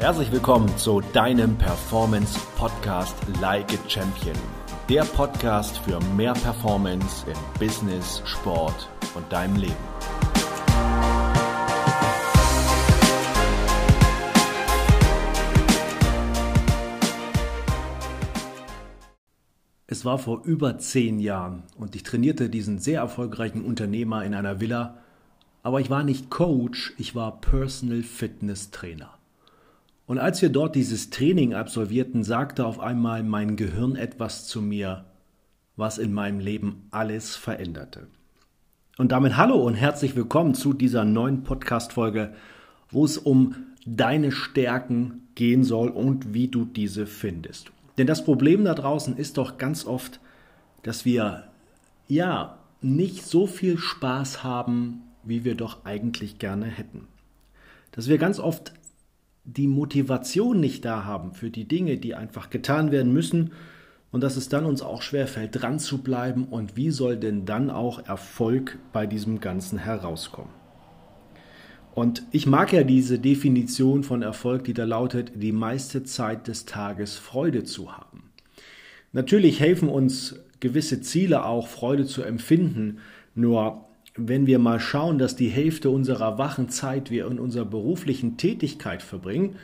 Herzlich willkommen zu deinem Performance Podcast Like a Champion. Der Podcast für mehr Performance im Business, Sport und deinem Leben. Es war vor über zehn Jahren und ich trainierte diesen sehr erfolgreichen Unternehmer in einer Villa, aber ich war nicht Coach, ich war Personal Fitness Trainer. Und als wir dort dieses Training absolvierten, sagte auf einmal mein Gehirn etwas zu mir, was in meinem Leben alles veränderte. Und damit hallo und herzlich willkommen zu dieser neuen Podcast-Folge, wo es um deine Stärken gehen soll und wie du diese findest. Denn das Problem da draußen ist doch ganz oft, dass wir ja nicht so viel Spaß haben, wie wir doch eigentlich gerne hätten. Dass wir ganz oft die Motivation nicht da haben für die Dinge, die einfach getan werden müssen und dass es dann uns auch schwerfällt, dran zu bleiben und wie soll denn dann auch Erfolg bei diesem Ganzen herauskommen. Und ich mag ja diese Definition von Erfolg, die da lautet, die meiste Zeit des Tages Freude zu haben. Natürlich helfen uns gewisse Ziele auch, Freude zu empfinden, nur wenn wir mal schauen, dass die Hälfte unserer wachen Zeit wir in unserer beruflichen Tätigkeit verbringen,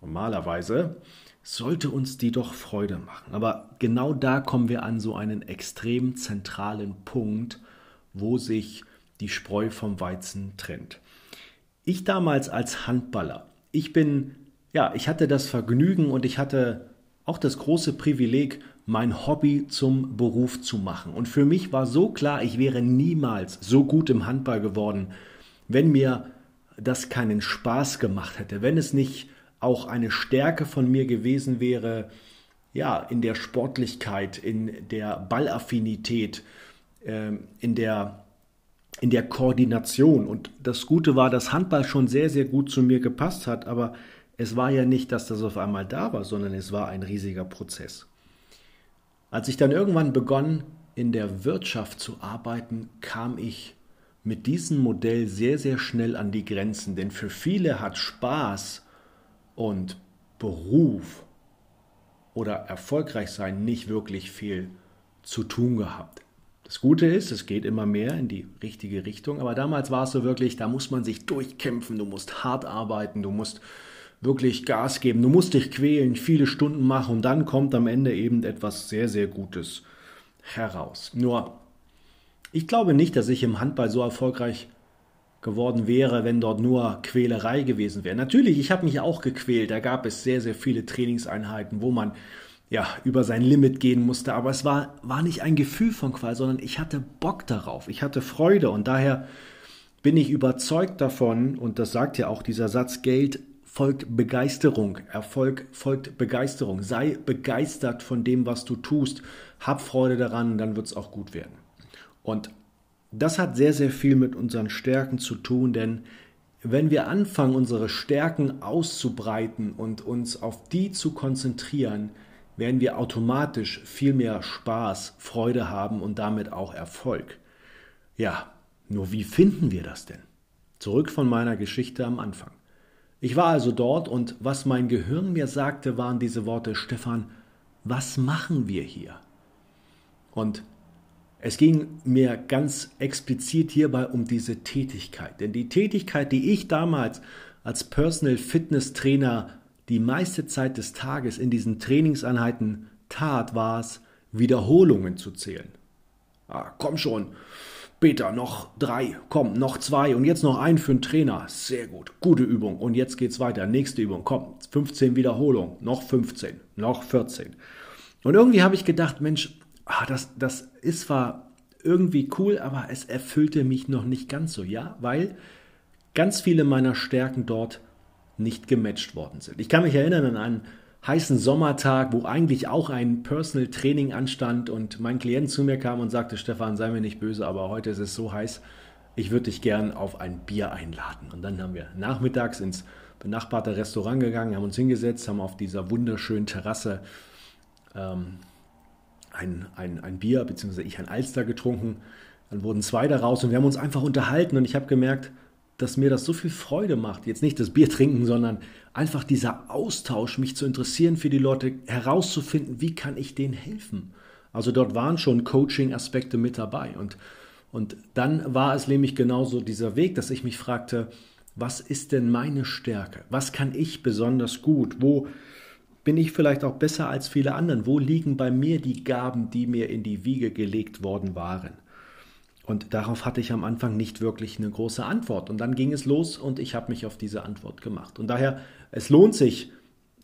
normalerweise, sollte uns die doch Freude machen. Aber genau da kommen wir an so einen extrem zentralen Punkt, wo sich die Spreu vom Weizen trennt. Ich damals als Handballer, ich bin, ja, ich hatte das Vergnügen und ich hatte auch das große Privileg, mein Hobby zum Beruf zu machen. Und für mich war so klar, ich wäre niemals so gut im Handball geworden, wenn mir das keinen Spaß gemacht hätte, wenn es nicht auch eine Stärke von mir gewesen wäre, ja, in der Sportlichkeit, in der Ballaffinität, ähm, in der in der Koordination. Und das Gute war, dass Handball schon sehr, sehr gut zu mir gepasst hat, aber es war ja nicht, dass das auf einmal da war, sondern es war ein riesiger Prozess. Als ich dann irgendwann begann, in der Wirtschaft zu arbeiten, kam ich mit diesem Modell sehr, sehr schnell an die Grenzen, denn für viele hat Spaß und Beruf oder erfolgreich sein nicht wirklich viel zu tun gehabt. Das Gute ist, es geht immer mehr in die richtige Richtung, aber damals war es so wirklich, da muss man sich durchkämpfen, du musst hart arbeiten, du musst wirklich Gas geben. Du musst dich quälen, viele Stunden machen und dann kommt am Ende eben etwas sehr, sehr Gutes heraus. Nur, ich glaube nicht, dass ich im Handball so erfolgreich geworden wäre, wenn dort nur Quälerei gewesen wäre. Natürlich, ich habe mich auch gequält. Da gab es sehr, sehr viele Trainingseinheiten, wo man ja über sein Limit gehen musste. Aber es war, war nicht ein Gefühl von Qual, sondern ich hatte Bock darauf. Ich hatte Freude und daher bin ich überzeugt davon, und das sagt ja auch dieser Satz, Geld folgt Begeisterung. Erfolg folgt Begeisterung. Sei begeistert von dem, was du tust. Hab Freude daran, dann wird es auch gut werden. Und das hat sehr, sehr viel mit unseren Stärken zu tun, denn wenn wir anfangen, unsere Stärken auszubreiten und uns auf die zu konzentrieren, werden wir automatisch viel mehr Spaß, Freude haben und damit auch Erfolg. Ja, nur wie finden wir das denn? Zurück von meiner Geschichte am Anfang. Ich war also dort und was mein Gehirn mir sagte, waren diese Worte, Stefan, was machen wir hier? Und es ging mir ganz explizit hierbei um diese Tätigkeit. Denn die Tätigkeit, die ich damals als Personal Fitness Trainer die meiste Zeit des Tages in diesen Trainingseinheiten tat, war es, Wiederholungen zu zählen. Ah, komm schon, Später noch drei, komm, noch zwei und jetzt noch ein für den Trainer. Sehr gut, gute Übung. Und jetzt geht's weiter. Nächste Übung, komm, 15 Wiederholungen, noch 15, noch 14. Und irgendwie habe ich gedacht, Mensch, ah, das, das ist zwar irgendwie cool, aber es erfüllte mich noch nicht ganz so, ja, weil ganz viele meiner Stärken dort nicht gematcht worden sind. Ich kann mich erinnern an einen heißen Sommertag, wo eigentlich auch ein Personal Training anstand und mein Klient zu mir kam und sagte, Stefan, sei mir nicht böse, aber heute ist es so heiß, ich würde dich gern auf ein Bier einladen. Und dann haben wir nachmittags ins benachbarte Restaurant gegangen, haben uns hingesetzt, haben auf dieser wunderschönen Terrasse ähm, ein, ein, ein Bier, beziehungsweise ich ein Alster getrunken. Dann wurden zwei daraus und wir haben uns einfach unterhalten und ich habe gemerkt, dass mir das so viel Freude macht. Jetzt nicht das Bier trinken, sondern einfach dieser Austausch, mich zu interessieren für die Leute, herauszufinden, wie kann ich denen helfen. Also dort waren schon Coaching-Aspekte mit dabei. Und, und dann war es nämlich genauso dieser Weg, dass ich mich fragte, was ist denn meine Stärke? Was kann ich besonders gut? Wo bin ich vielleicht auch besser als viele anderen? Wo liegen bei mir die Gaben, die mir in die Wiege gelegt worden waren? Und darauf hatte ich am Anfang nicht wirklich eine große Antwort. Und dann ging es los und ich habe mich auf diese Antwort gemacht. Und daher, es lohnt sich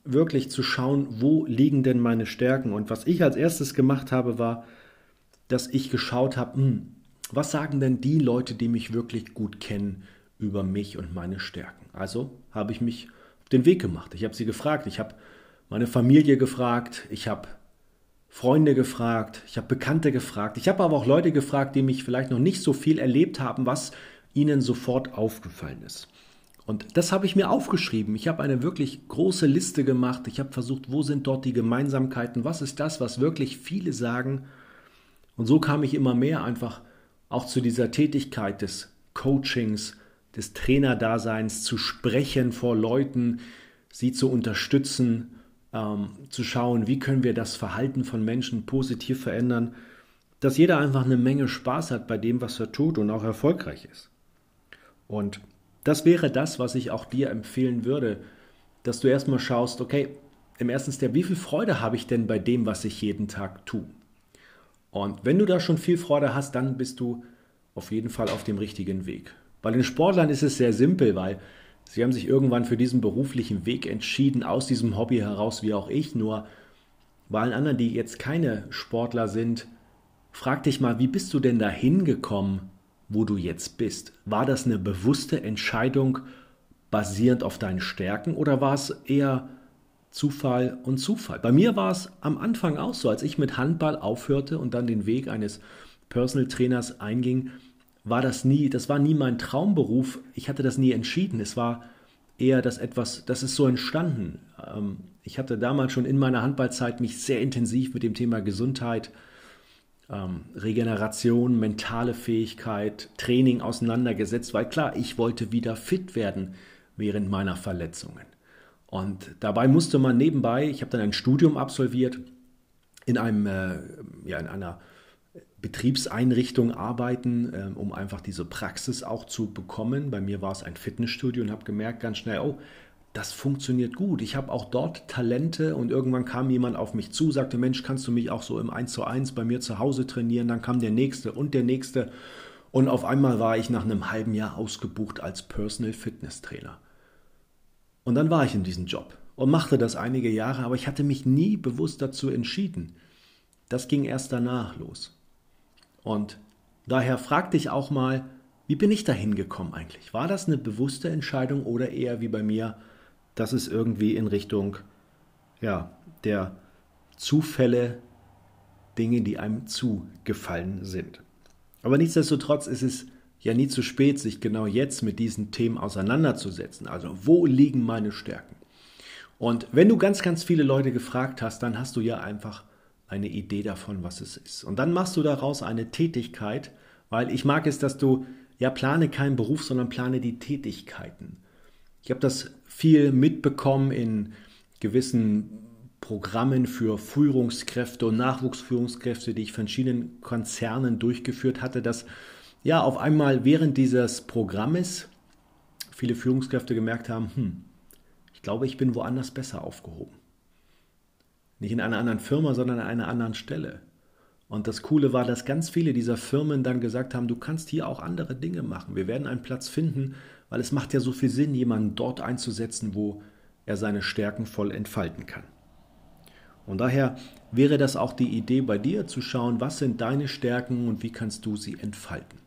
wirklich zu schauen, wo liegen denn meine Stärken. Und was ich als erstes gemacht habe, war, dass ich geschaut habe, hm, was sagen denn die Leute, die mich wirklich gut kennen, über mich und meine Stärken. Also habe ich mich auf den Weg gemacht. Ich habe sie gefragt. Ich habe meine Familie gefragt. Ich habe Freunde gefragt, ich habe Bekannte gefragt, ich habe aber auch Leute gefragt, die mich vielleicht noch nicht so viel erlebt haben, was ihnen sofort aufgefallen ist. Und das habe ich mir aufgeschrieben. Ich habe eine wirklich große Liste gemacht. Ich habe versucht, wo sind dort die Gemeinsamkeiten? Was ist das, was wirklich viele sagen? Und so kam ich immer mehr einfach auch zu dieser Tätigkeit des Coachings, des Trainerdaseins, zu sprechen vor Leuten, sie zu unterstützen ähm, zu schauen, wie können wir das Verhalten von Menschen positiv verändern, dass jeder einfach eine Menge Spaß hat bei dem, was er tut und auch erfolgreich ist. Und das wäre das, was ich auch dir empfehlen würde, dass du erstmal schaust, okay, im ersten Step, wie viel Freude habe ich denn bei dem, was ich jeden Tag tue? Und wenn du da schon viel Freude hast, dann bist du auf jeden Fall auf dem richtigen Weg. Bei den Sportlern ist es sehr simpel, weil Sie haben sich irgendwann für diesen beruflichen Weg entschieden, aus diesem Hobby heraus, wie auch ich. Nur bei allen anderen, die jetzt keine Sportler sind, frag dich mal, wie bist du denn dahin gekommen, wo du jetzt bist? War das eine bewusste Entscheidung basierend auf deinen Stärken oder war es eher Zufall und Zufall? Bei mir war es am Anfang auch so, als ich mit Handball aufhörte und dann den Weg eines Personal Trainers einging, war das nie, das war nie mein Traumberuf. Ich hatte das nie entschieden. Es war eher das etwas, das ist so entstanden. Ähm, ich hatte damals schon in meiner Handballzeit mich sehr intensiv mit dem Thema Gesundheit, ähm, Regeneration, mentale Fähigkeit, Training auseinandergesetzt, weil klar, ich wollte wieder fit werden während meiner Verletzungen. Und dabei musste man nebenbei, ich habe dann ein Studium absolviert in einem, äh, ja, in einer Betriebseinrichtung arbeiten, ähm, um einfach diese Praxis auch zu bekommen. Bei mir war es ein Fitnessstudio und habe gemerkt ganz schnell, oh, das funktioniert gut. Ich habe auch dort Talente und irgendwann kam jemand auf mich zu, sagte, Mensch, kannst du mich auch so im 1 zu 1 bei mir zu Hause trainieren? Dann kam der nächste und der nächste und auf einmal war ich nach einem halben Jahr ausgebucht als Personal Fitness Trainer. Und dann war ich in diesem Job und machte das einige Jahre, aber ich hatte mich nie bewusst dazu entschieden. Das ging erst danach los. Und daher frag dich auch mal, wie bin ich da hingekommen eigentlich? War das eine bewusste Entscheidung oder eher wie bei mir, dass es irgendwie in Richtung ja, der Zufälle, Dinge, die einem zugefallen sind? Aber nichtsdestotrotz ist es ja nie zu spät, sich genau jetzt mit diesen Themen auseinanderzusetzen. Also wo liegen meine Stärken? Und wenn du ganz, ganz viele Leute gefragt hast, dann hast du ja einfach eine Idee davon, was es ist. Und dann machst du daraus eine Tätigkeit, weil ich mag es, dass du ja plane keinen Beruf, sondern plane die Tätigkeiten. Ich habe das viel mitbekommen in gewissen Programmen für Führungskräfte und Nachwuchsführungskräfte, die ich von verschiedenen Konzernen durchgeführt hatte, dass ja auf einmal während dieses Programmes viele Führungskräfte gemerkt haben, hm, ich glaube, ich bin woanders besser aufgehoben. Nicht in einer anderen Firma, sondern an einer anderen Stelle. Und das Coole war, dass ganz viele dieser Firmen dann gesagt haben, du kannst hier auch andere Dinge machen. Wir werden einen Platz finden, weil es macht ja so viel Sinn, jemanden dort einzusetzen, wo er seine Stärken voll entfalten kann. Und daher wäre das auch die Idee bei dir zu schauen, was sind deine Stärken und wie kannst du sie entfalten.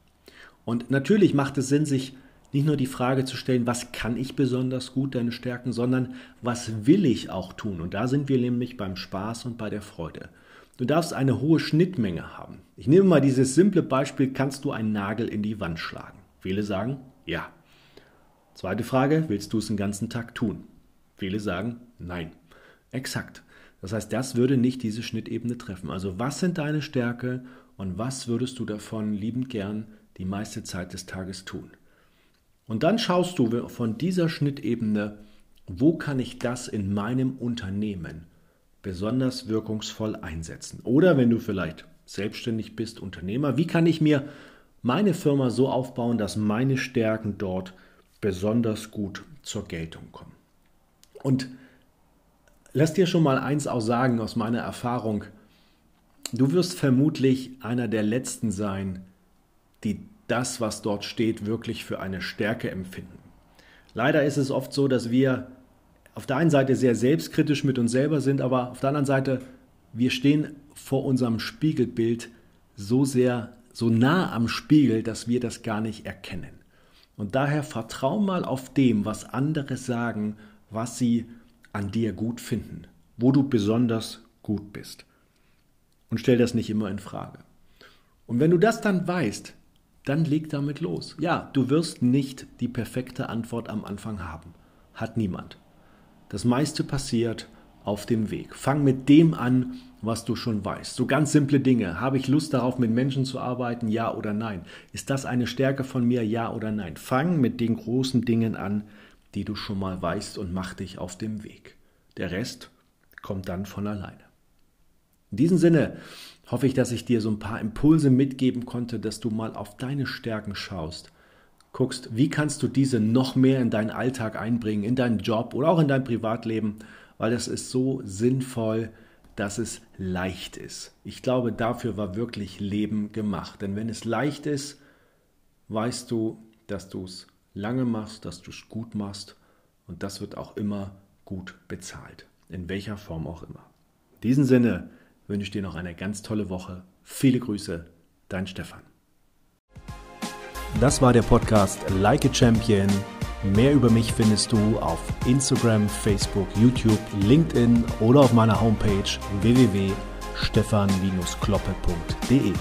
Und natürlich macht es Sinn, sich nicht nur die Frage zu stellen, was kann ich besonders gut, deine Stärken, sondern was will ich auch tun? Und da sind wir nämlich beim Spaß und bei der Freude. Du darfst eine hohe Schnittmenge haben. Ich nehme mal dieses simple Beispiel, kannst du einen Nagel in die Wand schlagen? Viele sagen, ja. Zweite Frage, willst du es den ganzen Tag tun? Viele sagen, nein. Exakt. Das heißt, das würde nicht diese Schnittebene treffen. Also was sind deine Stärke und was würdest du davon liebend gern die meiste Zeit des Tages tun? Und dann schaust du von dieser Schnittebene, wo kann ich das in meinem Unternehmen besonders wirkungsvoll einsetzen? Oder wenn du vielleicht selbstständig bist, Unternehmer, wie kann ich mir meine Firma so aufbauen, dass meine Stärken dort besonders gut zur Geltung kommen? Und lass dir schon mal eins auch sagen aus meiner Erfahrung. Du wirst vermutlich einer der Letzten sein, die das, was dort steht, wirklich für eine Stärke empfinden. Leider ist es oft so, dass wir auf der einen Seite sehr selbstkritisch mit uns selber sind, aber auf der anderen Seite, wir stehen vor unserem Spiegelbild so sehr, so nah am Spiegel, dass wir das gar nicht erkennen. Und daher vertrau mal auf dem, was andere sagen, was sie an dir gut finden, wo du besonders gut bist. Und stell das nicht immer in Frage. Und wenn du das dann weißt, dann leg damit los. Ja, du wirst nicht die perfekte Antwort am Anfang haben. Hat niemand. Das meiste passiert auf dem Weg. Fang mit dem an, was du schon weißt. So ganz simple Dinge. Habe ich Lust darauf, mit Menschen zu arbeiten? Ja oder nein? Ist das eine Stärke von mir? Ja oder nein? Fang mit den großen Dingen an, die du schon mal weißt und mach dich auf dem Weg. Der Rest kommt dann von alleine. In diesem Sinne hoffe ich, dass ich dir so ein paar Impulse mitgeben konnte, dass du mal auf deine Stärken schaust. Guckst, wie kannst du diese noch mehr in deinen Alltag einbringen, in deinen Job oder auch in dein Privatleben, weil das ist so sinnvoll, dass es leicht ist. Ich glaube, dafür war wirklich Leben gemacht. Denn wenn es leicht ist, weißt du, dass du es lange machst, dass du es gut machst und das wird auch immer gut bezahlt. In welcher Form auch immer. In diesem Sinne, wünsche ich dir noch eine ganz tolle Woche. Viele Grüße, dein Stefan. Das war der Podcast Like a Champion. Mehr über mich findest du auf Instagram, Facebook, YouTube, LinkedIn oder auf meiner Homepage www.stefan-kloppe.de.